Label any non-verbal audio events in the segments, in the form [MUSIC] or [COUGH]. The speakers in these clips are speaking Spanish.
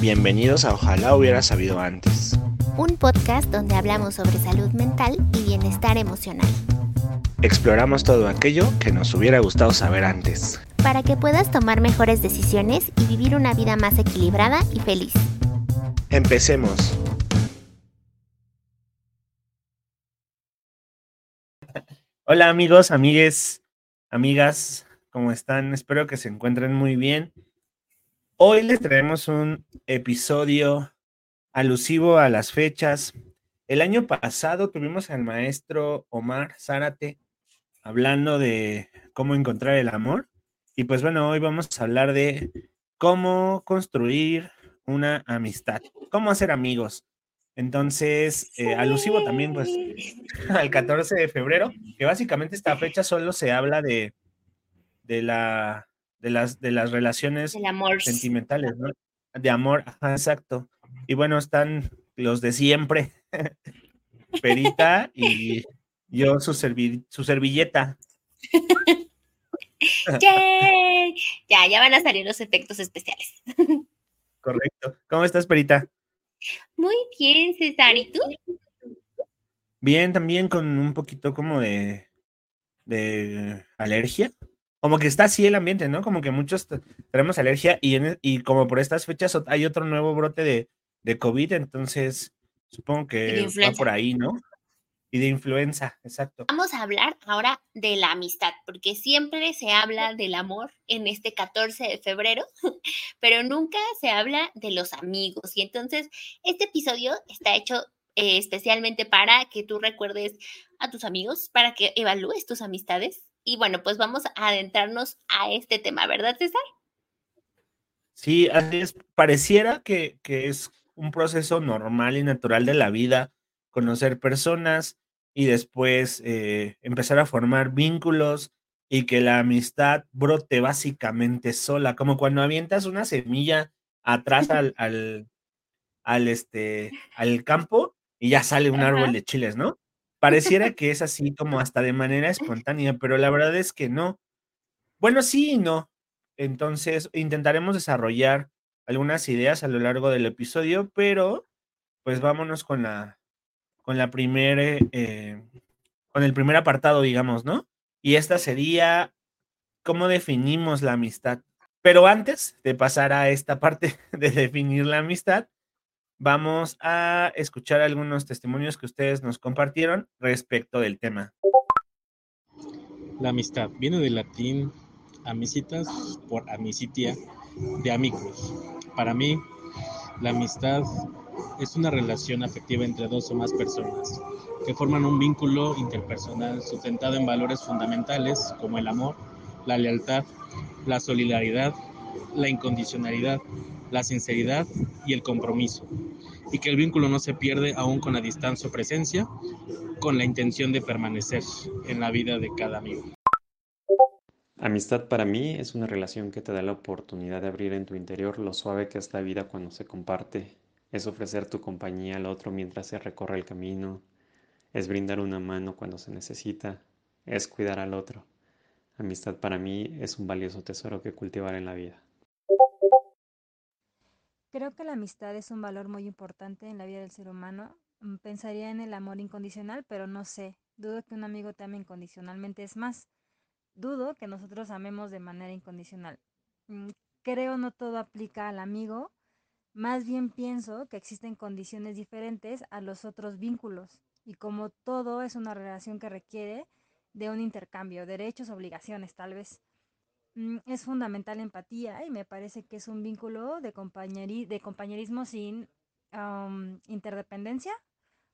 Bienvenidos a Ojalá hubiera sabido antes. Un podcast donde hablamos sobre salud mental y bienestar emocional. Exploramos todo aquello que nos hubiera gustado saber antes. Para que puedas tomar mejores decisiones y vivir una vida más equilibrada y feliz. Empecemos. Hola amigos, amigues, amigas, ¿cómo están? Espero que se encuentren muy bien. Hoy les traemos un episodio alusivo a las fechas. El año pasado tuvimos al maestro Omar Zárate hablando de cómo encontrar el amor. Y pues bueno, hoy vamos a hablar de cómo construir una amistad, cómo hacer amigos. Entonces, eh, alusivo también pues [LAUGHS] al 14 de febrero, que básicamente esta fecha solo se habla de, de la de las, de las relaciones sentimentales, ¿no? De amor, exacto. Y bueno, están los de siempre, [LAUGHS] Perita y yo su, su servilleta. [LAUGHS] Ya, ya van a salir los efectos especiales. [LAUGHS] Correcto. ¿Cómo estás, Perita? Muy bien, César. ¿Y tú? Bien, también con un poquito como de, de alergia como que está así el ambiente, ¿no? Como que muchos tenemos alergia y, y como por estas fechas hay otro nuevo brote de, de COVID, entonces supongo que va por ahí, ¿no? Y de influenza, exacto. Vamos a hablar ahora de la amistad, porque siempre se habla del amor en este 14 de febrero, [LAUGHS] pero nunca se habla de los amigos. Y entonces este episodio está hecho eh, especialmente para que tú recuerdes a tus amigos, para que evalúes tus amistades y bueno, pues vamos a adentrarnos a este tema, ¿verdad, César? Sí, así es. Pareciera que, es un proceso normal y natural de la vida, conocer personas y después eh, empezar a formar vínculos y que la amistad brote básicamente sola, como cuando avientas una semilla atrás [LAUGHS] al, al, este, al campo y ya sale un árbol de chiles, ¿no? Pareciera que es así como hasta de manera espontánea, pero la verdad es que no. Bueno, sí y no. Entonces, intentaremos desarrollar algunas ideas a lo largo del episodio, pero pues vámonos con la con la primera eh, con el primer apartado, digamos, ¿no? Y esta sería cómo definimos la amistad. Pero antes de pasar a esta parte [LAUGHS] de definir la amistad, vamos a escuchar algunos testimonios que ustedes nos compartieron respecto del tema. La amistad viene del latín amicitas por amicitia de amigos. Para mí, la amistad es una relación afectiva entre dos o más personas que forman un vínculo interpersonal sustentado en valores fundamentales como el amor, la lealtad, la solidaridad, la incondicionalidad, la sinceridad y el compromiso, y que el vínculo no se pierde aún con la distancia o presencia, con la intención de permanecer en la vida de cada amigo. Amistad para mí es una relación que te da la oportunidad de abrir en tu interior lo suave que es la vida cuando se comparte, es ofrecer tu compañía al otro mientras se recorre el camino, es brindar una mano cuando se necesita, es cuidar al otro. Amistad para mí es un valioso tesoro que cultivar en la vida. Creo que la amistad es un valor muy importante en la vida del ser humano. Mm, pensaría en el amor incondicional, pero no sé. Dudo que un amigo te ame incondicionalmente. Es más, dudo que nosotros amemos de manera incondicional. Mm, creo no todo aplica al amigo. Más bien pienso que existen condiciones diferentes a los otros vínculos. Y como todo es una relación que requiere de un intercambio, derechos, obligaciones tal vez. Mm, es fundamental empatía y me parece que es un vínculo de, de compañerismo sin interdependencia.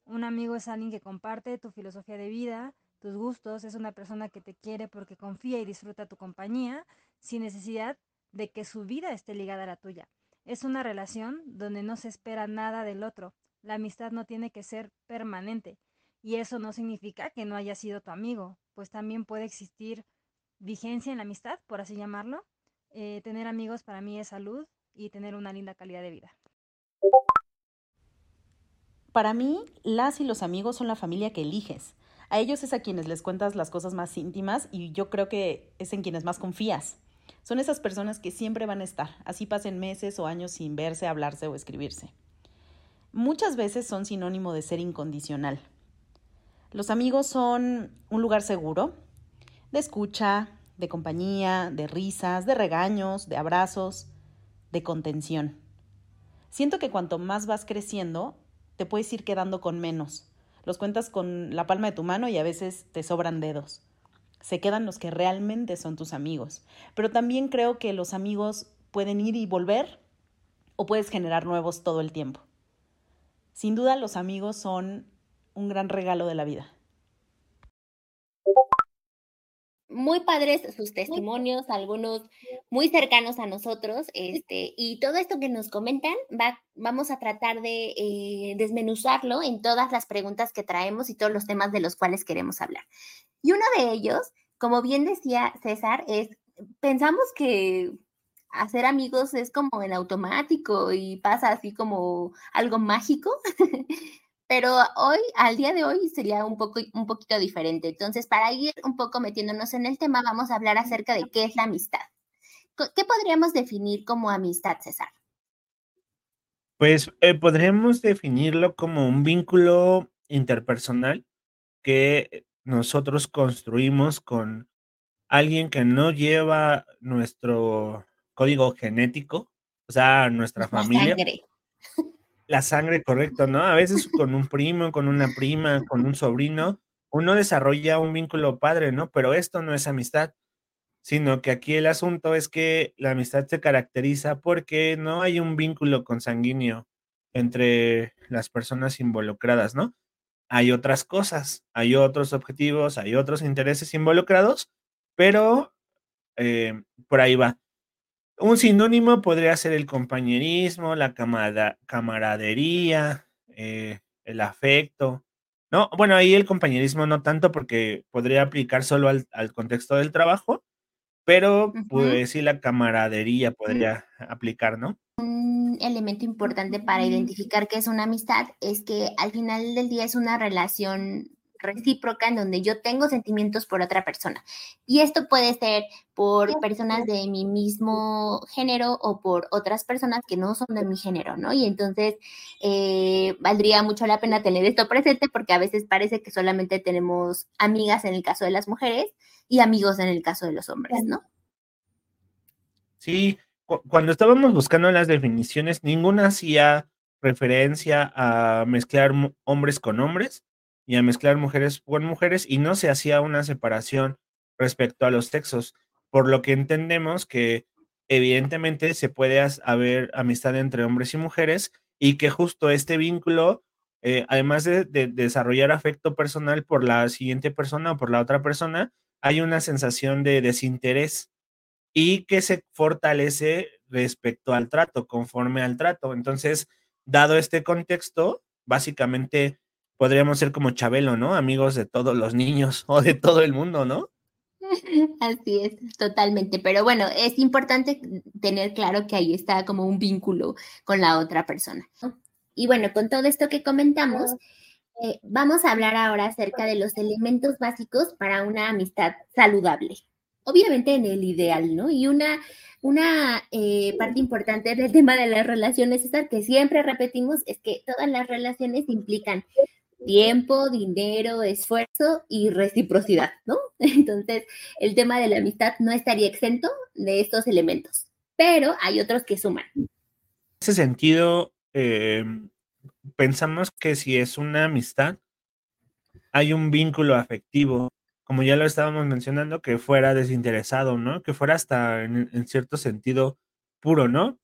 Un amigo es alguien que comparte tu filosofía de vida, tus gustos, es una persona que te quiere porque confía y disfruta tu compañía sin necesidad de que su vida esté ligada a la tuya. Es una relación donde no se espera nada del otro. La amistad no tiene que ser permanente y eso no significa que no haya sido tu amigo, pues también puede existir vigencia en la amistad, por así llamarlo. Eh, tener amigos para mí es salud y tener una linda calidad de vida. Para mí, las y los amigos son la familia que eliges. A ellos es a quienes les cuentas las cosas más íntimas y yo creo que es en quienes más confías. Son esas personas que siempre van a estar, así pasen meses o años sin verse, hablarse o escribirse. Muchas veces son sinónimo de ser incondicional. Los amigos son un lugar seguro, de escucha, de compañía, de risas, de regaños, de abrazos, de contención. Siento que cuanto más vas creciendo, te puedes ir quedando con menos. Los cuentas con la palma de tu mano y a veces te sobran dedos. Se quedan los que realmente son tus amigos. Pero también creo que los amigos pueden ir y volver o puedes generar nuevos todo el tiempo. Sin duda los amigos son un gran regalo de la vida. Muy padres sus testimonios, algunos muy cercanos a nosotros, este, y todo esto que nos comentan, va, vamos a tratar de eh, desmenuzarlo en todas las preguntas que traemos y todos los temas de los cuales queremos hablar. Y uno de ellos, como bien decía César, es, pensamos que hacer amigos es como en automático y pasa así como algo mágico, [LAUGHS] pero hoy, al día de hoy, sería un, poco, un poquito diferente. Entonces, para ir un poco metiéndonos en el tema, vamos a hablar acerca de qué es la amistad. ¿Qué podríamos definir como amistad, César? Pues eh, podríamos definirlo como un vínculo interpersonal que nosotros construimos con alguien que no lleva nuestro código genético, o sea, nuestra familia la sangre, correcto, ¿no? A veces con un primo, con una prima, con un sobrino, uno desarrolla un vínculo padre, ¿no? Pero esto no es amistad, sino que aquí el asunto es que la amistad se caracteriza porque no hay un vínculo consanguíneo entre las personas involucradas, ¿no? Hay otras cosas, hay otros objetivos, hay otros intereses involucrados, pero eh, por ahí va. Un sinónimo podría ser el compañerismo, la camaradería, eh, el afecto. No, bueno, ahí el compañerismo no tanto porque podría aplicar solo al, contexto del trabajo, pero pues sí la camaradería mm. podría aplicar, ¿no? Un elemento importante para identificar qué es una amistad es que al final del día es una relación recíproca en donde yo tengo sentimientos por otra persona. Y esto puede ser por personas de mi mismo género o por otras personas que no son de mi género, ¿no? Y entonces eh, valdría mucho la pena tener esto presente porque a veces parece que solamente tenemos amigas en el caso de las mujeres y amigos en el caso de los hombres, ¿no? Sí, cuando estábamos buscando las definiciones, ninguna hacía referencia a mezclar hombres con hombres y a mezclar mujeres con mujeres y no se hacía una separación respecto a los sexos, por lo que entendemos que evidentemente se puede haber amistad entre hombres y mujeres y que justo este vínculo, eh, además de, desarrollar afecto personal por la siguiente persona o por la otra persona, hay una sensación de desinterés y que se fortalece respecto al trato, conforme al trato. Entonces, dado este contexto, básicamente podríamos ser como Chabelo, ¿no? Amigos de todos los niños [LAUGHS] o de todo el mundo, ¿no? [LAUGHS] Así es, totalmente. Pero bueno, es importante tener claro que ahí está como un vínculo con la otra persona. Y bueno, con todo esto que comentamos, eh, vamos a hablar ahora acerca de los elementos básicos para una amistad saludable. Obviamente en el ideal, ¿no? Y una, una eh, parte importante del tema de las relaciones, es que siempre repetimos, es que todas las relaciones implican tiempo, dinero, esfuerzo y reciprocidad, ¿no? [LAUGHS] Entonces, el tema de la amistad no estaría exento de estos elementos, pero hay otros que suman. En ese sentido, em, pensamos que si es una amistad, hay un vínculo afectivo, como ya lo estábamos mencionando, que fuera desinteresado, ¿no? Que fuera hasta en cierto sentido puro, ¿no?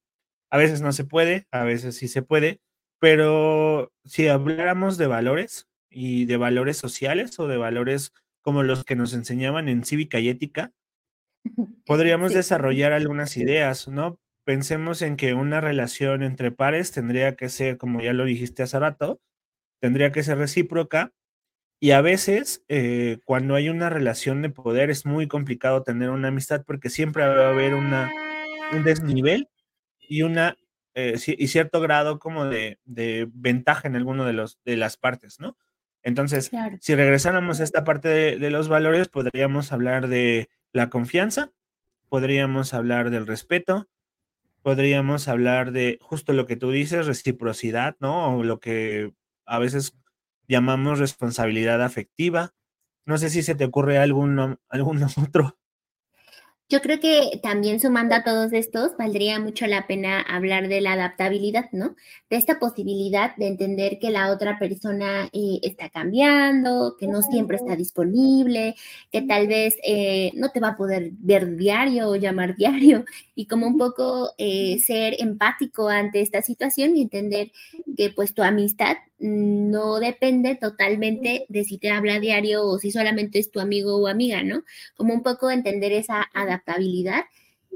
A veces no se puede, a veces sí se puede, pero si habláramos de valores y de valores sociales o de valores como los que nos enseñaban en cívica y ética, [LAUGHS] podríamos desarrollar algunas ideas, ¿no? Pensemos en que una relación entre pares tendría que ser, como ya lo dijiste hace rato, tendría que ser recíproca y a veces eh, cuando hay una relación de poder es muy complicado tener una amistad porque siempre va a haber una, un desnivel y una eh, y cierto grado como de, ventaja en alguno de, los, de las partes, ¿no? Entonces, si regresáramos a esta parte de, los valores, podríamos hablar de la confianza, podríamos hablar del respeto, podríamos hablar de justo lo que tú dices, reciprocidad, ¿no? O lo que a veces llamamos responsabilidad afectiva. No sé si se te ocurre algún, [LAUGHS] algún otro. Yo creo que también sumando a todos estos, valdría mucho la pena hablar de la adaptabilidad, ¿no? De esta posibilidad de entender que la otra persona eh, está cambiando, que no siempre está disponible, que tal vez eh, no te va a poder ver diario o llamar [LAUGHS] diario, y como un poco eh, ser empático ante esta situación y entender que pues tu amistad no depende totalmente de si te habla diario o si solamente es tu amigo o amiga, ¿no? Como un poco entender esa adaptabilidad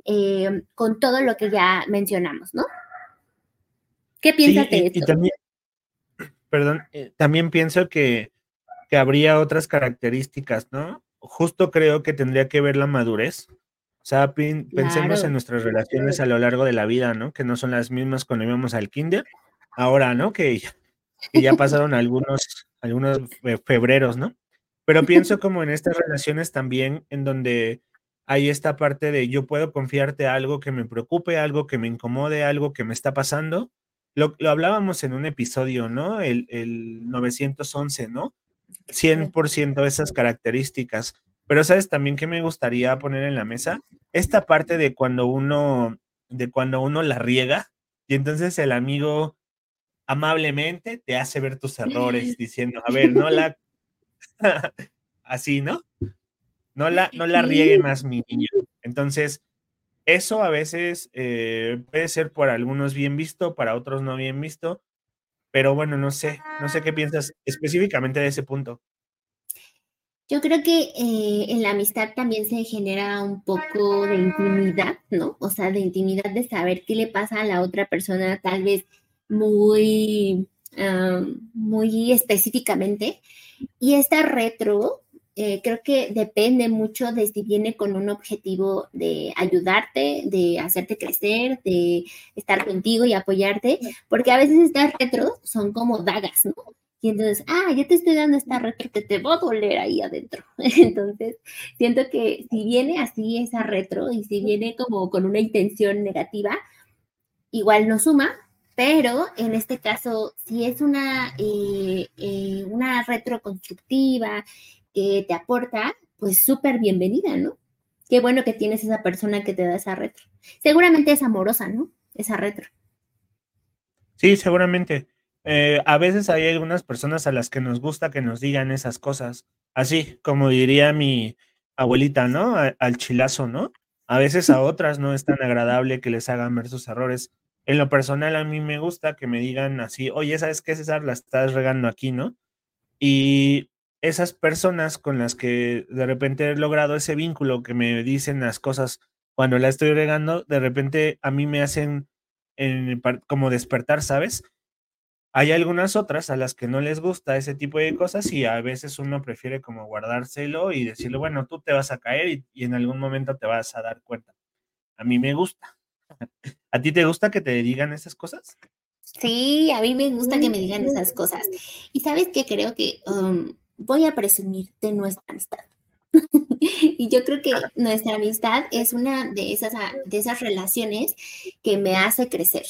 eh, con todo lo que ya mencionamos, ¿no? ¿Qué piensas de esto? Y también, [CLEARS THROAT] perdón, eh, también pienso que, que habría otras características, ¿no? Justo creo que tendría que ver la madurez o sea, pensemos en nuestras relaciones a lo largo de la vida, ¿no? Que no son las mismas cuando íbamos al kinder. Ahora, ¿no? Que, ya pasaron algunos, algunos febreros, ¿no? Pero pienso [LAUGHS] como en estas relaciones también en donde hay esta parte de yo puedo confiarte algo que me preocupe, algo que me incomode, algo que me está pasando. Lo, hablábamos en un episodio, ¿no? El, el 911, ¿no? 100% esas características. Pero sabes también que me gustaría poner en la mesa esta parte de cuando uno de cuando uno la riega y entonces el amigo amablemente te hace ver tus errores [LAUGHS] diciendo, a ver, no la [LAUGHS] así, ¿no? No la no la riegue más mi niño. Entonces, eso a veces eh, puede ser por algunos bien visto, para otros no bien visto, pero bueno, no sé, no sé qué piensas específicamente de ese punto. Yo creo que eh, en la amistad también se genera un poco de intimidad, ¿no? O sea, de intimidad de saber qué le pasa a la otra persona, tal vez muy, muy específicamente. Y esta retro, eh, creo que depende mucho de si viene con un objetivo de ayudarte, de hacerte crecer, de estar contigo y apoyarte, porque a veces estas retro son como dagas, ¿no? Y entonces, ah, ya te estoy dando esta retro que te va a doler ahí adentro. [LAUGHS] Entonces, siento que si viene así esa retro y si viene como con una intención negativa, igual no suma, pero en este caso, si es una, eh, eh, una retro constructiva que te aporta, pues súper bienvenida, ¿no? Qué bueno que tienes esa persona que te da esa retro. Seguramente es amorosa, ¿no? Esa retro. Sí, seguramente. Eh, a veces hay algunas personas a las que nos gusta que nos digan esas cosas, así como diría mi abuelita, ¿no? al chilazo, ¿no? A veces a otras no es tan agradable que les hagan ver sus errores. En lo personal, a mí me gusta que me digan así, oye, ¿sabes qué, César? La estás regando aquí, ¿no? Y esas personas con las que de repente he logrado ese vínculo, que me dicen las cosas cuando la estoy regando, de repente a mí me hacen como despertar, ¿sabes? Hay algunas otras a las que no les gusta ese tipo de cosas y a veces uno prefiere como guardárselo y decirle, bueno, tú te vas a caer y, en algún momento te vas a dar cuenta. A mí me gusta. [LAUGHS] ¿A ti te gusta que te digan esas cosas? Sí, a mí me gusta que me digan esas cosas. Y sabes que creo que um, voy a presumir de nuestra amistad. [LAUGHS] y yo creo que nuestra amistad es una de esas, de esas relaciones que me hace crecer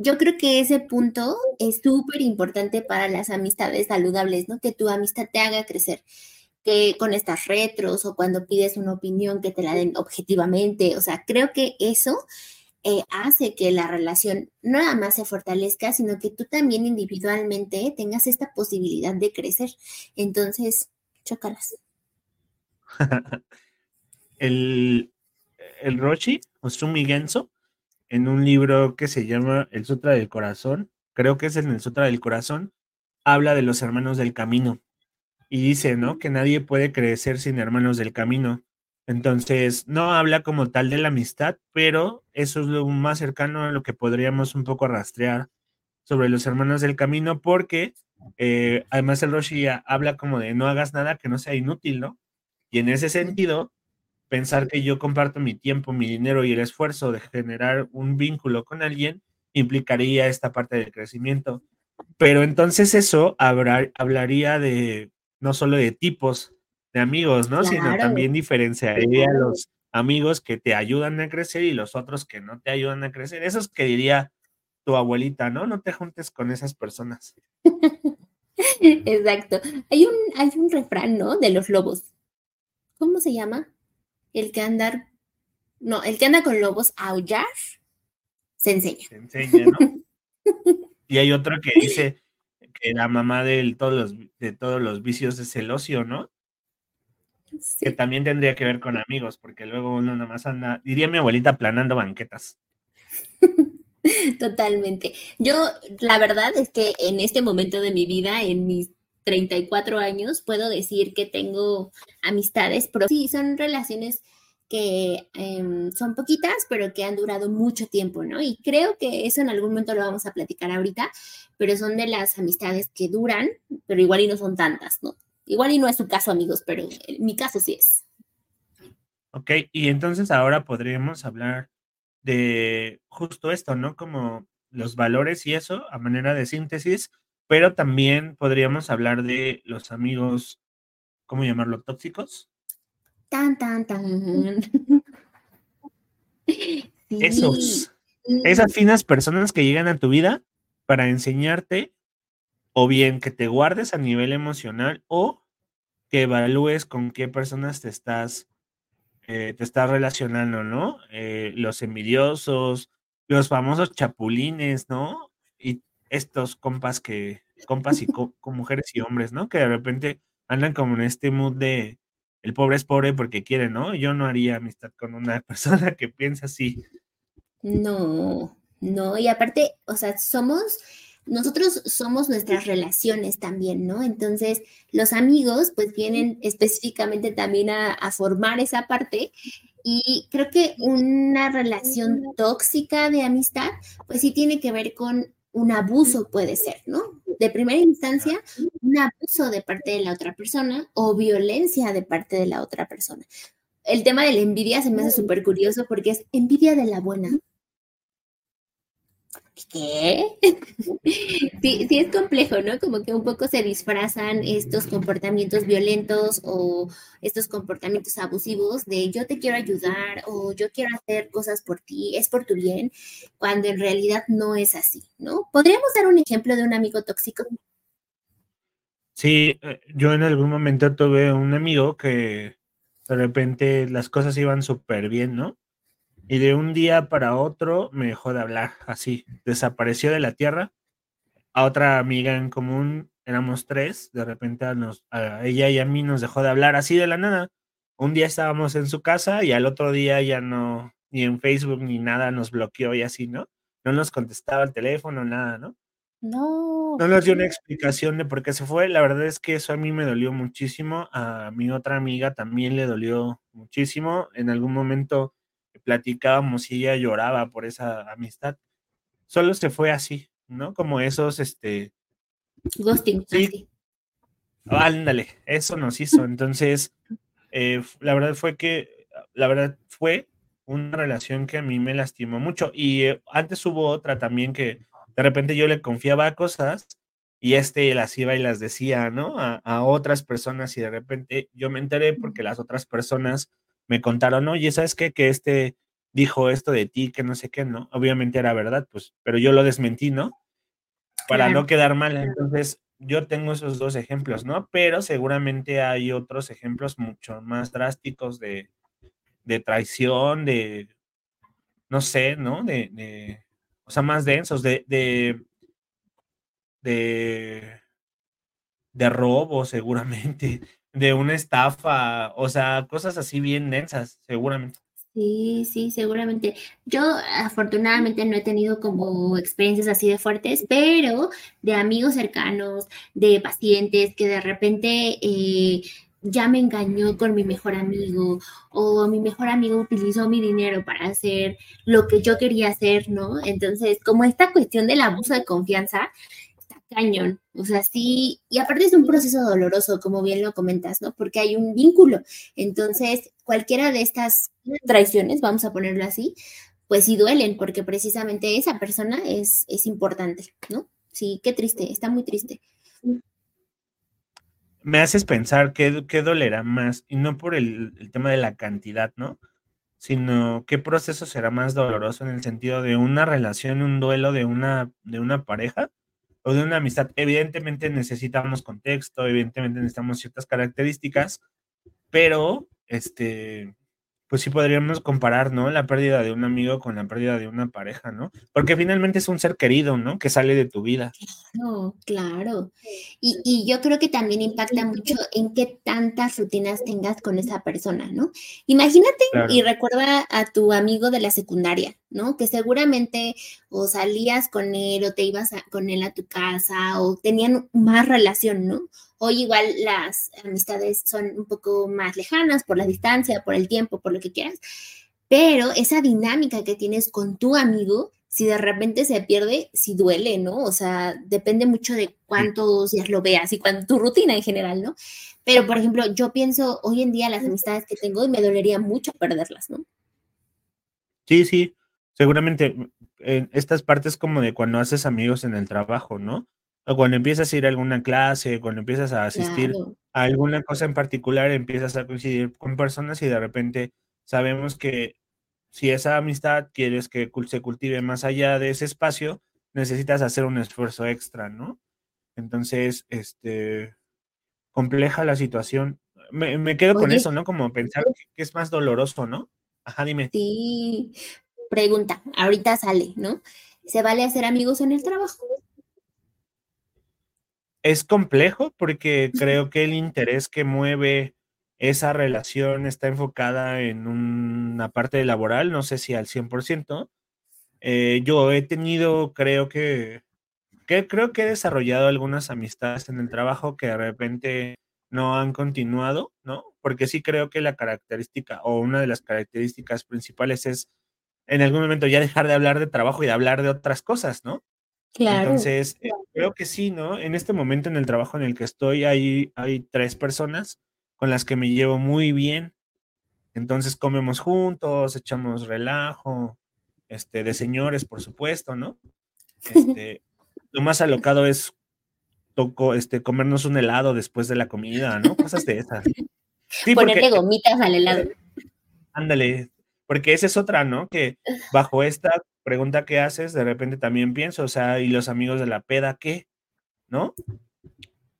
yo creo que ese punto es súper importante para las amistades saludables, ¿no? Que tu amistad te haga crecer, que con estas retros o cuando pides una opinión que te la den objetivamente, o sea, creo que eso eh, hace que la relación no nada más se fortalezca, sino que tú también individualmente tengas esta posibilidad de crecer. Entonces, chócalas. [LAUGHS] el, el Rochi, Osumi Genso, en un libro que se llama El Sutra del Corazón, creo que es en el Sutra del Corazón, habla de los hermanos del camino y dice, ¿no? Que nadie puede crecer sin hermanos del camino. Entonces, no habla como tal de la amistad, pero eso es lo más cercano a lo que podríamos un poco rastrear sobre los hermanos del camino, porque eh, además el Roshi habla como de no hagas nada que no sea inútil, ¿no? Y en ese sentido, pensar que yo comparto mi tiempo, mi dinero y el esfuerzo de generar un vínculo con alguien implicaría esta parte del crecimiento. Pero entonces eso hablaría de no solo de tipos de amigos, ¿no? Sino también diferenciaría los, amigos que te ayudan a crecer y los otros que no te ayudan a crecer. Eso es que diría tu abuelita, ¿no? No te juntes con esas personas. [LAUGHS] Exacto. Hay un, hay un refrán, ¿no? De los lobos. ¿Cómo se llama? El que andar, no, el que anda con lobos a aullar, se enseña. Se enseña, ¿no? [LAUGHS] y hay otro que dice que la mamá de todos los, de todos los vicios es el ocio, ¿no? Que también tendría que ver con amigos, porque luego uno nada más anda, diría mi abuelita, planando banquetas. [LAUGHS] Totalmente. Yo, la verdad es que en este momento de mi vida, en mis 34 años, puedo decir que tengo amistades, pero sí, son relaciones que em, son poquitas, pero que han durado mucho tiempo, ¿no? Y creo que eso en algún momento lo vamos a platicar ahorita, pero son de las amistades que duran, pero igual y no son tantas, ¿no? Igual y no es su caso, amigos, pero en mi caso sí es. Ok, y entonces ahora podríamos hablar de justo esto, ¿no? Como los valores y eso a manera de síntesis, pero también podríamos hablar de los amigos, ¿cómo llamarlo? Tóxicos. Tan, tan, tan. [LAUGHS] Esos, esas finas personas que llegan a tu vida para enseñarte o bien que te guardes a nivel emocional o que evalúes con qué personas te estás eh, te estás relacionando, ¿no? Eh, los envidiosos, los famosos chapulines, ¿no? Y estos compas que, compas y [LAUGHS] con mujeres y hombres, ¿no? Que de repente andan como en este mood de el pobre es pobre porque quiere, ¿no? Yo no haría amistad con una [LAUGHS] persona que piensa así. No, no, y aparte, o sea, somos nosotros somos nuestras relaciones también, ¿no? Entonces, los amigos pues vienen específicamente también a, formar esa parte y creo que una relación tóxica de amistad pues sí tiene que ver con un abuso, puede ser, ¿no? De primera instancia, un abuso de parte de la otra persona o violencia de parte de la otra persona. El tema de la envidia se me hace súper curioso porque es envidia de la buena, ¿qué? [LAUGHS] sí, sí es complejo, ¿no? Como que un poco se disfrazan estos comportamientos violentos o estos comportamientos abusivos de yo te quiero ayudar o yo quiero hacer cosas por ti, es por tu bien, cuando en realidad no es así, ¿no? ¿Podríamos dar un ejemplo de un amigo tóxico? Sí, eh, yo en algún momento tuve un amigo que de repente las cosas iban súper bien, ¿no? Y de un día para otro me dejó de hablar, así, desapareció de la tierra. A otra amiga en común, éramos tres, de repente a, nos, a ella y a mí nos dejó de hablar así de la nada. Un día estábamos en su casa y al otro día ya no, ni en Facebook ni nada, nos bloqueó y así, ¿no? No nos contestaba el teléfono, nada, ¿no? No. No nos dio una explicación de por qué se fue. La verdad es que eso a mí me dolió muchísimo. A mi otra amiga también le dolió muchísimo. En algún momento platicábamos y ella lloraba por esa amistad. Solo se fue así, ¿no? Como esos, este... Ghosting. Sí. Ándale, eso nos hizo. Entonces, eh, la verdad fue que, la verdad fue una relación que a mí me lastimó mucho. Y eh, antes hubo otra también que de repente yo le confiaba cosas y este las iba y las decía, ¿no? A, a, otras personas y de repente yo me enteré porque las otras personas me contaron, oye, ¿sabes qué? Que este dijo esto de ti, que no sé qué, ¿no? Obviamente era verdad, pues, pero yo lo desmentí, ¿no? Para no quedar mal. Entonces, yo tengo esos dos ejemplos, ¿no? Pero seguramente hay otros ejemplos mucho más drásticos de, de traición, de, no sé, ¿no? De, de o sea, más densos, de, de, de, de robo, seguramente, de una estafa, o sea, cosas así bien densas, seguramente. Sí, sí, seguramente. Yo afortunadamente no he tenido como experiencias así de fuertes, pero de amigos cercanos, de pacientes que de repente eh, ya me engañó con mi mejor amigo o mi mejor amigo utilizó mi dinero para hacer lo que yo quería hacer, ¿no? Entonces, como esta cuestión del abuso de confianza, cañón. O sea, sí, y aparte es un proceso doloroso, como bien lo comentas, ¿no? Porque hay un vínculo. Entonces, cualquiera de estas traiciones, vamos a ponerlo así, pues sí duelen, porque precisamente esa persona es, es importante, ¿no? Sí, qué triste, está muy triste. Me haces pensar qué, qué dolerá más, y no por el, el tema de la cantidad, ¿no? sino qué proceso será más doloroso en el sentido de una relación, un duelo de una, de una pareja o de una amistad. Evidentemente necesitamos contexto, evidentemente necesitamos ciertas características, pero este, pues sí podríamos comparar, ¿no? La pérdida de un amigo con la pérdida de una pareja, ¿no? Porque finalmente es un ser querido, ¿no? Que sale de tu vida. Claro, claro. Y, y, yo creo que también impacta mucho en qué tantas rutinas tengas con esa persona, ¿no? Imagínate y recuerda a tu amigo de la secundaria, ¿no? Que seguramente o salías con él o te ibas con él a tu casa o tenían más relación, ¿no? Hoy igual las amistades son un poco más lejanas por la distancia, por el tiempo, por lo que quieras, pero esa dinámica que tienes con tu amigo, si de repente se pierde, si duele, ¿no? O sea, depende mucho de cuántos días lo veas y cuánto, tu rutina en general, ¿no? Pero, por ejemplo, yo pienso hoy en día las amistades que tengo y me dolería mucho perderlas, ¿no? Sí, sí, seguramente en estas partes como de cuando haces amigos en el trabajo, ¿no? O cuando empiezas a ir a alguna clase, cuando empiezas a asistir a alguna cosa en particular, empiezas a coincidir con personas y de repente sabemos que si esa amistad quieres que se cultive más allá de ese espacio, necesitas hacer un esfuerzo extra, ¿no? Entonces, este, compleja la situación. Me, quedo con eso, ¿no? Como pensar que es más doloroso, ¿no? Ajá, dime. Sí, pregunta, ahorita sale, ¿no? ¿Se vale hacer amigos en el trabajo? Es complejo porque creo que el interés que mueve esa relación está enfocada en una parte laboral, no sé si al 100%. Eh, yo he tenido, creo que, que, creo que he desarrollado algunas amistades en el trabajo que de repente no han continuado, ¿no? Porque sí creo que la característica o una de las características principales es en algún momento ya dejar de hablar de trabajo y de hablar de otras cosas, ¿no? Entonces, eh, creo que sí, ¿no? En este momento en el trabajo en el que estoy, hay, hay tres personas con las que me llevo muy bien. Entonces comemos juntos, echamos relajo, este, de señores, por supuesto, ¿no? [LAUGHS] Este, lo más alocado es toco, este, comernos un helado después de la comida, ¿no? Cosas de esas. Sí, Ponerle [LAUGHS] gomitas al helado. Ándale, porque esa es otra, ¿no? Que bajo esta pregunta que haces, de repente también pienso, o sea, ¿y los amigos de la peda qué? ¿No?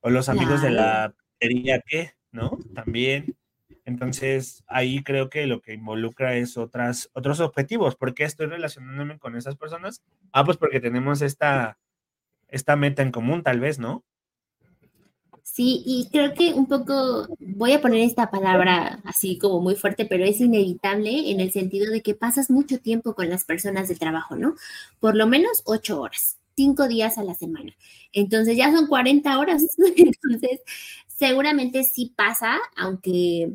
O los amigos de la pedería qué, ¿no? También. Entonces, ahí creo que lo que involucra es otras, otros objetivos. ¿Por qué estoy relacionándome con esas personas? Ah, pues porque tenemos esta, esta meta en común, tal vez, ¿no? Sí, y creo que un poco, voy a poner esta palabra así como muy fuerte, pero es inevitable en el sentido de que pasas mucho tiempo con las personas de trabajo, ¿no? Por lo menos ocho horas, cinco días a la semana. Entonces ya son 40 horas. [LAUGHS] Entonces, seguramente sí pasa, aunque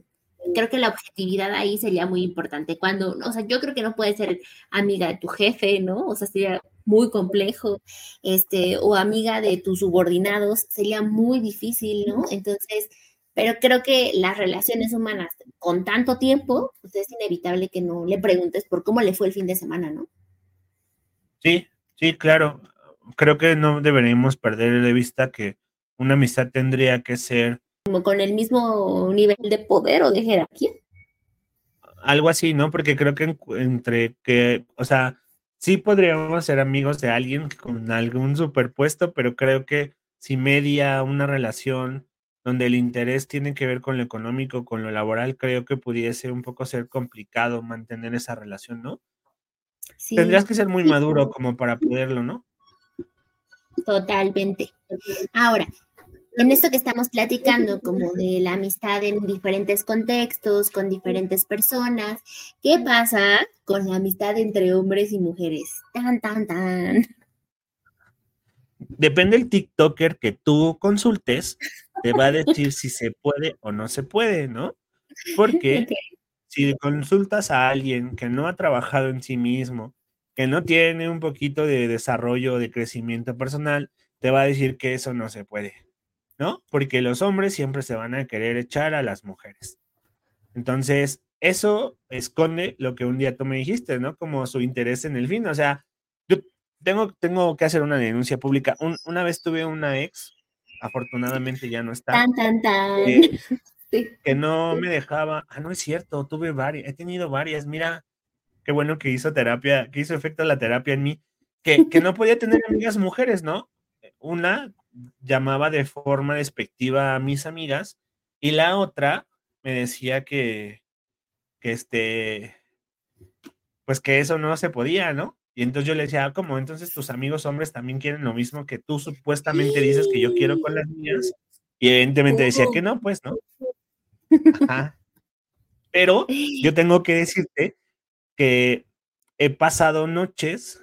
creo que la objetividad ahí sería muy importante. Cuando, o sea, yo creo que no puedes ser amiga de tu jefe, ¿no? O sea, sería muy complejo, este, o amiga de tus subordinados, sería muy difícil, ¿no? Entonces, pero creo que las relaciones humanas con tanto tiempo, pues es inevitable que no le preguntes por cómo le fue el fin de semana, ¿no? Sí, sí, claro. Creo que no deberíamos perder de vista que una amistad tendría que ser como con el mismo nivel de poder o de jerarquía. Algo así, ¿no? Porque creo que entre que, o sea, sí podríamos ser amigos de alguien con algún superpuesto, pero creo que si media una relación donde el interés tiene que ver con lo económico, con lo laboral, creo que pudiese un poco ser complicado mantener esa relación, ¿no? Tendrías que ser muy maduro como para poderlo, ¿no? Totalmente. Ahora, en esto que estamos platicando, como de la amistad en diferentes contextos, con diferentes personas, ¿qué pasa con la amistad entre hombres y mujeres? Tan, tan, tan. Depende del TikToker que tú consultes, te va a decir si se puede o no se puede, ¿no? Porque si consultas a alguien que no ha trabajado en sí mismo, que no tiene un poquito de desarrollo, de crecimiento personal, te va a decir que eso no se puede. ¿No? Porque los hombres siempre se van a querer echar a las mujeres. Entonces, eso esconde lo que un día tú me dijiste, ¿no? Como su interés en el fin. O sea, yo tengo, tengo que hacer una denuncia pública. una vez tuve una ex, afortunadamente ya no está. Tan, tan, tan. Eh, [LAUGHS] que no me dejaba. Ah, no es cierto, tuve varias, he tenido varias. Mira, qué bueno que hizo terapia, que hizo efecto la terapia en mí, que, que no podía tener amigas mujeres, ¿no? Una llamaba de forma despectiva a mis amigas y la otra me decía que, que este, pues que eso no se podía, ¿no? Y entonces yo le decía, ah, ¿cómo? Entonces tus amigos hombres también quieren lo mismo que tú supuestamente dices que yo quiero con las niñas. Y evidentemente decía que no, pues, ¿no? Pero yo [LAUGHS] tengo que decirte que he pasado noches,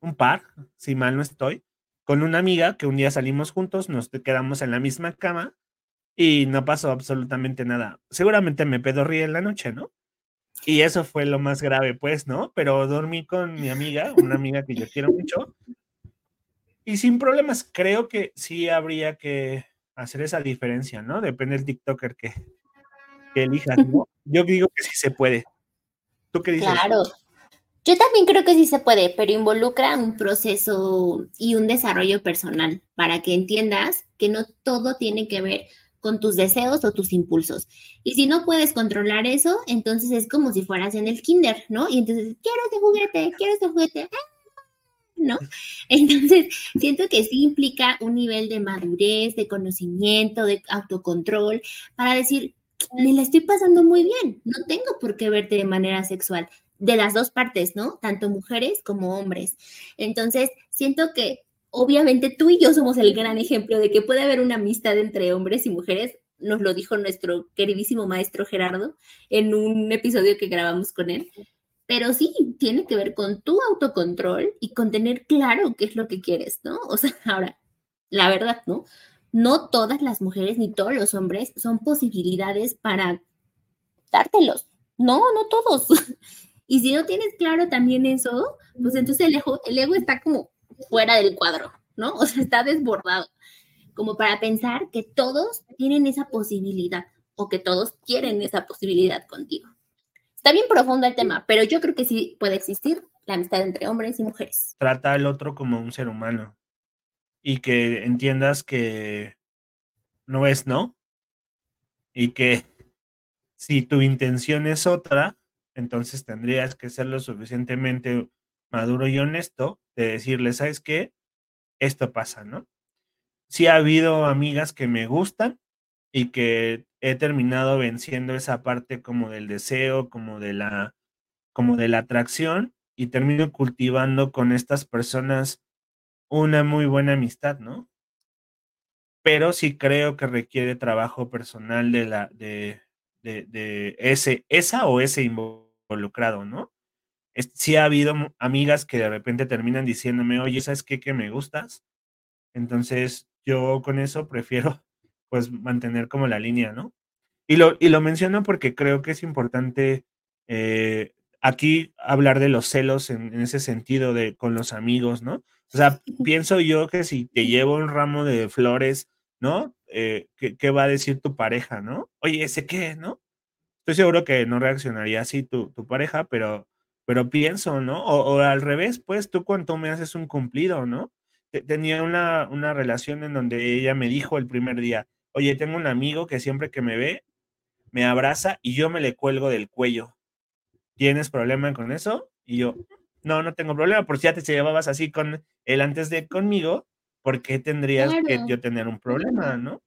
un par, si mal no estoy, con una amiga que un día salimos juntos, nos quedamos en la misma cama y no pasó absolutamente nada. Seguramente me pedorrí en la noche, ¿no? Y eso fue lo más grave, pues, ¿no? Pero dormí con mi amiga, una amiga que yo quiero mucho, y sin problemas. Creo que sí habría que hacer esa diferencia, ¿no? Depende del TikToker que, que elijas, ¿no? [LAUGHS] Yo digo que sí se puede. ¿Tú qué dices? Claro. Yo también creo que sí se puede, pero involucra un proceso y un desarrollo personal para que entiendas que no todo tiene que ver con tus deseos o tus impulsos. Y si no puedes controlar eso, entonces es como si fueras en el kinder, ¿no? Y entonces, quiero este juguete, quiero este juguete. [LAUGHS] ¿no? [LAUGHS] Entonces, siento que sí implica un nivel de madurez, de conocimiento, de autocontrol, para decir, me la estoy pasando muy bien, no tengo por qué verte de manera sexual, de las dos partes, ¿no? Tanto mujeres como hombres. Entonces, siento que obviamente tú y yo somos el gran ejemplo de que puede haber una amistad entre hombres y mujeres. Nos lo dijo nuestro queridísimo maestro Gerardo en un episodio que grabamos con él. Pero sí, tiene que ver con tu autocontrol y con tener claro qué es lo que quieres, ¿no? O sea, [LAUGHS] ahora, la verdad, ¿no? No todas las mujeres ni todos los hombres son posibilidades para dártelos. No, no todos. [LAUGHS] Y si no tienes claro también eso, pues entonces el ego, el ego está como fuera del cuadro, ¿no? O sea, está desbordado, como para pensar que todos tienen esa posibilidad o que todos quieren esa posibilidad contigo. Está bien profundo el tema, pero yo creo que sí puede existir la amistad entre hombres y mujeres. Trata al otro como un ser humano y que entiendas que no es no y que si tu intención es otra, entonces tendrías que ser lo suficientemente maduro y honesto de decirle, ¿sabes qué? Esto pasa, ¿no? Sí ha habido amigas que me gustan y que he terminado venciendo esa parte como del deseo, como de la, como de la atracción y termino cultivando con estas personas una muy buena amistad, ¿no? Pero sí creo que requiere trabajo personal de la, de, de, de ese, esa o ese involucrado, ¿no? sí ha habido amigas que de repente terminan diciéndome, oye, ¿sabes qué? Que me gustas. Entonces, yo con eso prefiero, [LAUGHS] pues, mantener como la línea, ¿no? Y lo, y lo menciono porque creo que es importante eh, aquí hablar de los celos en, ese sentido de con los amigos, ¿no? O sea, [LAUGHS] pienso yo que si te llevo un ramo de flores, ¿no? Eh, ¿qué, va a decir tu pareja, no? Oye, ¿ese qué, no? Estoy seguro que no reaccionaría así tu, tu pareja, pero pero pienso, ¿no? O, al revés, pues tú cuánto me haces un cumplido, ¿no? Tenía una, una relación en donde ella me dijo el primer día, oye, tengo un amigo que siempre que me ve, me abraza y yo me le cuelgo del cuello. ¿Tienes problema con eso? Y yo, no, no tengo problema, por si ya te llevabas así con él antes de conmigo, ¿por qué tendrías que yo tener un problema, no?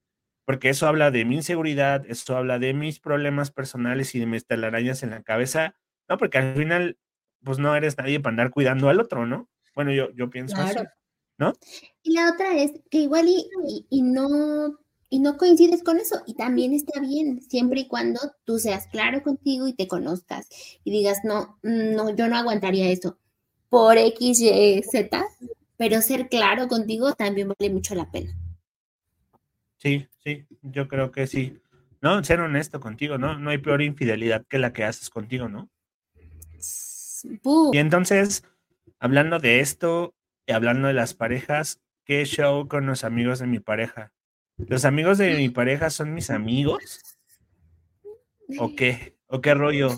Porque eso habla de mi inseguridad, eso habla de mis problemas personales y de mis telarañas en la cabeza, ¿no? Porque al final pues no eres nadie para andar cuidando al otro, ¿no? Bueno, yo, yo pienso así, ¿no? Y la otra es que igual y, y, no y no coincides con eso y también está bien, siempre y cuando tú seas claro contigo y te conozcas y digas, no, no, yo no aguantaría eso por X, Y, Z, pero ser claro contigo también vale mucho la pena. Sí, sí, yo creo que sí. No, ser honesto contigo, ¿no? No hay peor infidelidad que la que haces contigo, ¿no? Y entonces, hablando de esto y hablando de las parejas, ¿qué show con los amigos de mi pareja? ¿Los amigos de mi pareja son mis amigos? ¿O qué? ¿O qué rollo?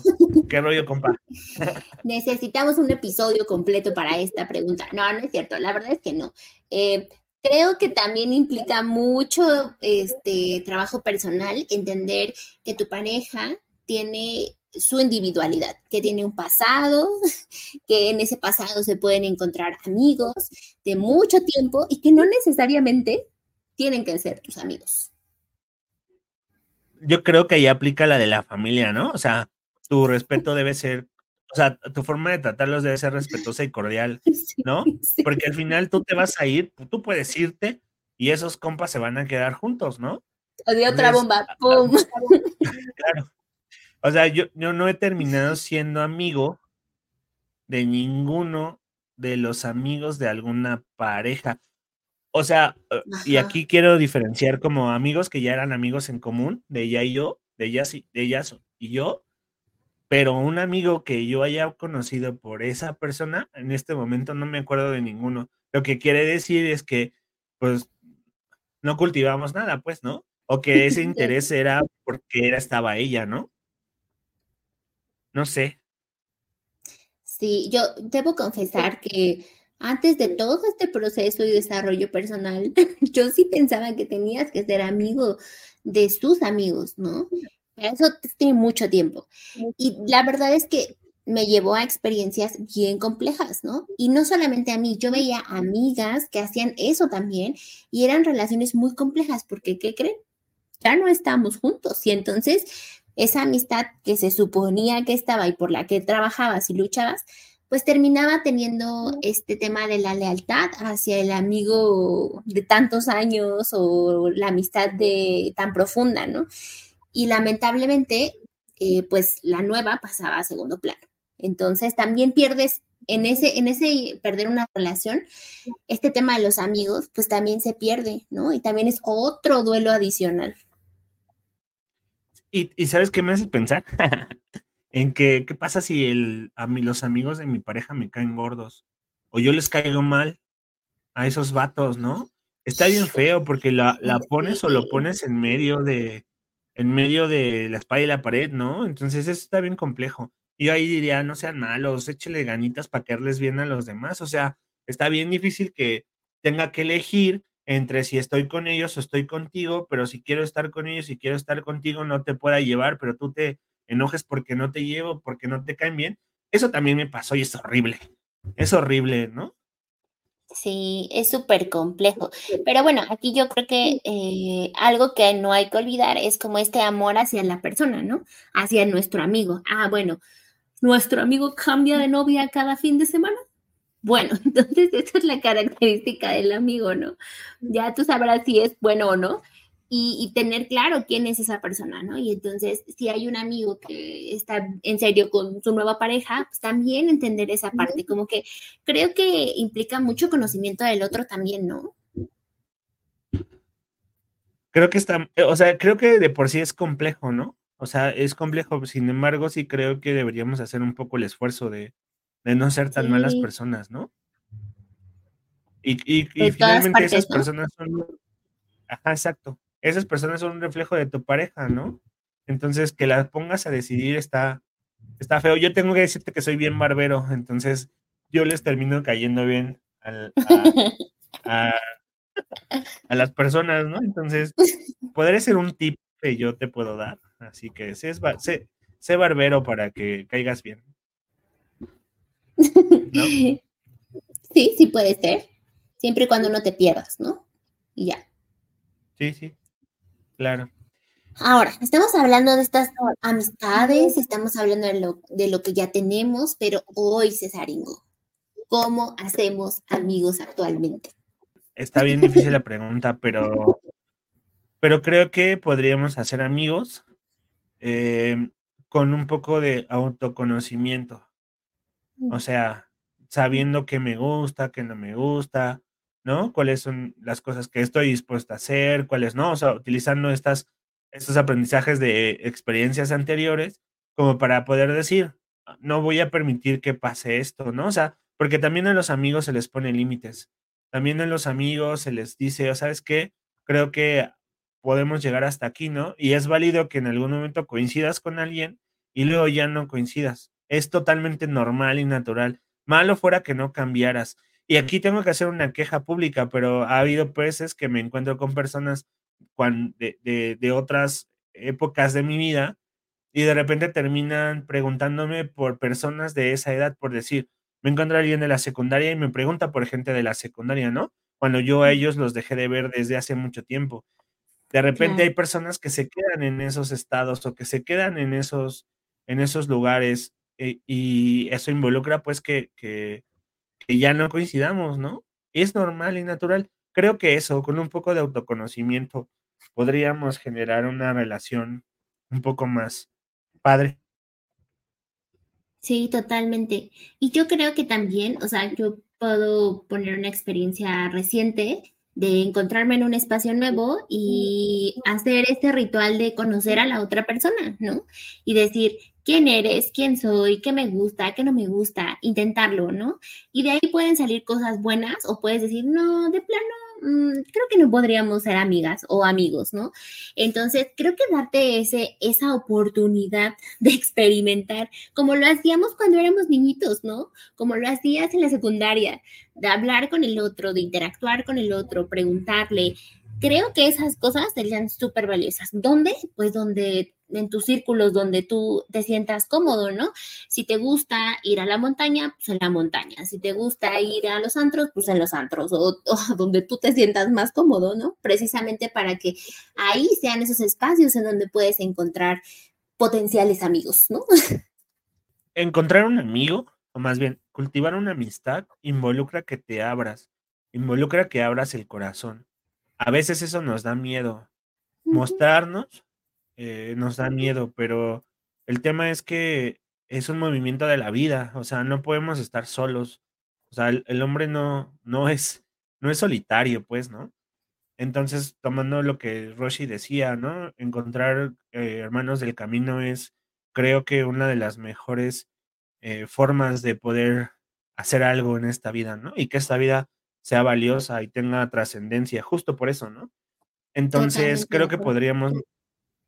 ¿Qué rollo, compa? [LAUGHS] Necesitamos un episodio completo para esta pregunta. No, no es cierto. La verdad es que no. Eh, Creo que también implica mucho este trabajo personal, entender que tu pareja tiene su individualidad, que tiene un pasado, [LAUGHS] que en ese pasado se pueden encontrar amigos de mucho tiempo y que no necesariamente tienen que ser tus amigos. Yo creo que ahí aplica la de la familia, ¿no? O sea, tu respeto debe ser, o sea, tu forma de tratarlos debe ser respetuosa y cordial, [LAUGHS] ¿no? [LAUGHS] Porque al final tú te vas a ir, tú puedes irte y esos compas se van a quedar juntos, ¿no? Otra bomba, ¡pum! Claro. O sea, yo, yo no he terminado siendo amigo de ninguno de los amigos de alguna pareja. O sea, eh, y aquí quiero diferenciar como amigos que ya eran amigos en común, de ella y yo, de ellas y, de ellas y yo, pero un amigo que yo haya conocido por esa persona, en este momento no me acuerdo de ninguno. Lo que quiere decir es que, pues, no cultivamos nada, pues, ¿no? O que ese [LAUGHS] interés era porque era, estaba ella, ¿no? No sé. Sí, yo debo confesar que antes de todo este proceso y desarrollo personal, [LAUGHS] yo sí pensaba que tenías que ser amigo de sus amigos, ¿no? Eso tiene mucho tiempo. Y la verdad es que me llevó a experiencias bien complejas, ¿no? Y no solamente a mí, yo veía amigas que hacían eso también y eran relaciones muy complejas porque, ¿qué creen? Ya no estamos juntos y entonces esa amistad que se suponía que estaba y por la que trabajabas y luchabas, pues terminaba teniendo este tema de la lealtad hacia el amigo de tantos años o la amistad de tan profunda, ¿no? Y lamentablemente, eh, pues la nueva pasaba a segundo plano. Entonces también pierdes en ese, en ese perder una relación, este tema de los amigos, pues también se pierde, ¿no? Y también es otro duelo adicional. Y, y ¿sabes qué me hace pensar? [LAUGHS] en que, ¿qué pasa si el, a mí, los amigos de mi pareja me caen gordos? O yo les caigo mal a esos vatos, ¿no? Está bien feo porque la, la pones o lo pones en medio de, en medio de la espalda y la pared, ¿no? Entonces eso está bien complejo. Yo ahí diría, no sean malos, échele ganitas para caerles bien a los demás. O sea, está bien difícil que tenga que elegir entre si estoy con ellos o estoy contigo, pero si quiero estar con ellos, y quiero estar contigo, no te pueda llevar, pero tú te enojes porque no te llevo, porque no te caen bien. Eso también me pasó y es horrible. Es horrible, ¿no? Sí, es súper complejo. Pero bueno, aquí yo creo que eh, algo que no hay que olvidar es como este amor hacia la persona, ¿no? Hacia nuestro amigo. Ah, bueno, nuestro amigo cambia de novia cada fin de semana. Bueno, [LAUGHS] entonces esa es la característica del amigo, ¿no? Ya tú sabrás si es bueno o no y, tener claro quién es esa persona, ¿no? Y entonces, si hay un amigo que está en serio con su nueva pareja, pues también entender esa parte, como que creo que implica mucho conocimiento del otro también, ¿no? Creo que está, o sea, creo que de por sí es complejo, ¿no? O sea, es complejo, sin embargo, sí creo que deberíamos hacer un poco el esfuerzo de, no ser tan malas personas, ¿no? Y, y, finalmente esas personas son... Ajá, exacto esas personas son un reflejo de tu pareja, ¿no? Entonces, que las pongas a decidir está, está feo. Yo tengo que decirte que soy bien barbero, entonces yo les termino cayendo bien [LAUGHS] a, las personas, ¿no? Entonces, [LAUGHS] podré ser un tip que yo te puedo dar. Así que sé, sé, barbero para que caigas bien. [LAUGHS] Sí, sí puede ser. Siempre y cuando no te pierdas, ¿no? Y ya. Sí, sí. Claro. Ahora, estamos hablando de estas amistades, estamos hablando de lo, de lo que ya tenemos, pero hoy, Cesaringo, ¿cómo hacemos amigos actualmente? Está bien difícil la pregunta, pero, pero creo que podríamos hacer amigos eh, con un poco de autoconocimiento. O sea, sabiendo qué me gusta, qué no me gusta, ¿no? ¿Cuáles son las cosas que estoy dispuesta a hacer? ¿Cuáles no? O sea, utilizando estas, estos aprendizajes de experiencias anteriores como para poder decir, ah, no voy a permitir que pase esto, ¿no? O sea, porque también a los amigos se les pone límites. También a los amigos se les dice, ¿sabes qué? Creo que podemos llegar hasta aquí, ¿no? Y es válido que en algún momento coincidas con alguien y luego ya no coincidas. Es totalmente normal y natural. Malo fuera que no cambiaras. Y aquí tengo que hacer una queja pública, pero ha habido veces que me encuentro con personas de, otras épocas de mi vida y de repente terminan preguntándome por personas de esa edad, por decir, me encuentro alguien de la secundaria y me pregunta por gente de la secundaria, ¿no? Cuando yo a ellos los dejé de ver desde hace mucho tiempo. De repente hay personas que se quedan en esos estados o que se quedan en esos, en esos lugares eh, y eso involucra pues que, que, ya no coincidamos, ¿no? Es normal y natural. Creo que eso, con un poco de autoconocimiento, podríamos generar una relación un poco más padre. Sí, totalmente. Y yo creo que también, o sea, yo puedo poner una experiencia reciente de encontrarme en un espacio nuevo y hacer este ritual de conocer a la otra persona, ¿no? Y decir, quién eres, quién soy, qué me gusta, qué no me gusta, intentarlo, ¿no? Y de ahí pueden salir cosas buenas o puedes decir, no, de plano, mm, creo que no podríamos ser amigas o amigos, ¿no? Entonces, creo que darte ese, esa oportunidad de experimentar, como lo hacíamos cuando éramos niñitos, ¿no? Como lo hacías en la secundaria, de hablar con el otro, de interactuar con el otro, preguntarle, creo que esas cosas serían súper valiosas. ¿Dónde? Pues donde en tus círculos donde tú te sientas cómodo, ¿no? Si te gusta ir a la montaña, pues en la montaña. Si te gusta ir a los antros, pues en los antros o, [LAUGHS] donde tú te sientas más cómodo, ¿no? Precisamente para que ahí sean esos espacios en donde puedes encontrar potenciales amigos, ¿no? [LAUGHS] Encontrar un amigo, o más bien, cultivar una amistad, involucra que te abras, involucra que abras el corazón. A veces eso nos da miedo. Mostrarnos eh, nos da miedo, pero el tema es que es un movimiento de la vida, o sea, no podemos estar solos. O sea, el, hombre no, no, es, no es solitario, pues, ¿no? Entonces, tomando lo que Roshi decía, ¿no? Encontrar eh, hermanos del camino es, creo que una de las mejores eh, formas de poder hacer algo en esta vida, ¿no? Y que esta vida sea valiosa y tenga trascendencia, justo por eso, ¿no? Entonces, creo que podríamos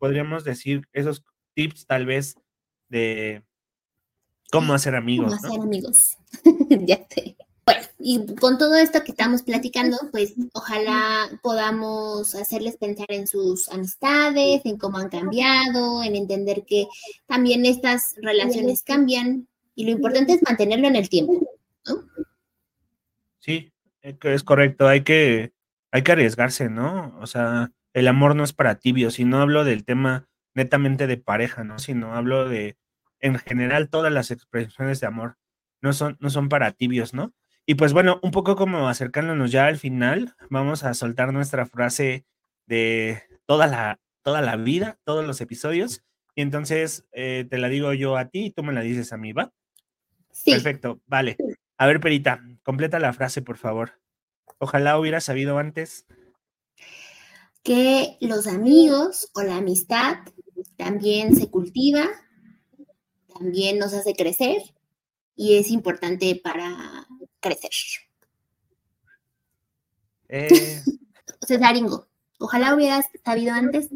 podríamos decir esos tips tal vez de cómo hacer amigos. Cómo hacer amigos. [LAUGHS] ya sé. Bueno, y con todo esto que estamos platicando, pues ojalá podamos hacerles pensar en sus amistades, en cómo han cambiado, en entender que también estas relaciones cambian y lo importante es mantenerlo en el tiempo. ¿no? Sí, es correcto, hay que, hay que arriesgarse, ¿no? O sea, el amor no es para tibios, y no hablo del tema netamente de pareja, ¿no? Sino hablo de, en general, todas las expresiones de amor no son, no son para tibios, ¿no? Y pues bueno, un poco como acercándonos ya al final, vamos a soltar nuestra frase de toda la, toda la vida, todos los episodios. Y entonces eh, te la digo yo a ti y tú me la dices a mí, ¿va? Sí. Perfecto, vale. A ver, Perita, completa la frase, por favor. Ojalá hubiera sabido antes que los amigos o la amistad también se cultiva, también nos hace crecer y es importante para crecer. Eh, [LAUGHS] Cesaringo, ojalá hubieras sabido antes.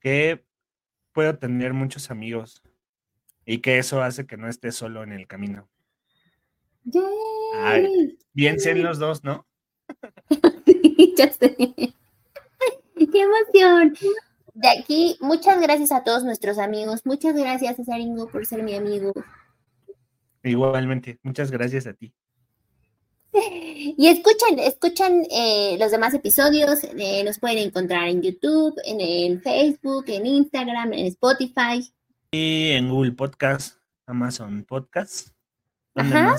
Que puedo tener muchos amigos y que eso hace que no esté solo en el camino. bien sean los dos, ¿no? [LAUGHS] ya sé. ¡Qué emoción! De aquí, muchas gracias a todos nuestros amigos. Muchas gracias, Cesaringo, por ser mi amigo. Igualmente, muchas gracias a ti. [LAUGHS] Y escuchan, escuchan eh, los demás episodios, eh, nos pueden encontrar en YouTube, en, Facebook, en Instagram, en Spotify. Y en Google Podcast, Amazon Podcast. Ajá.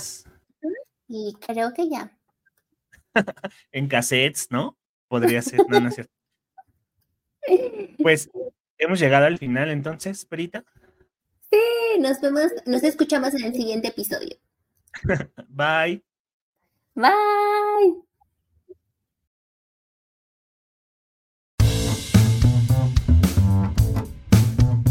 Y creo que ya. [LAUGHS] en cassettes, ¿no? Podría ser, no, no es cierto. Pues hemos llegado al final entonces, Perita. Sí, nos vemos, nos escuchamos en el siguiente episodio. [LAUGHS] Bye. Bye.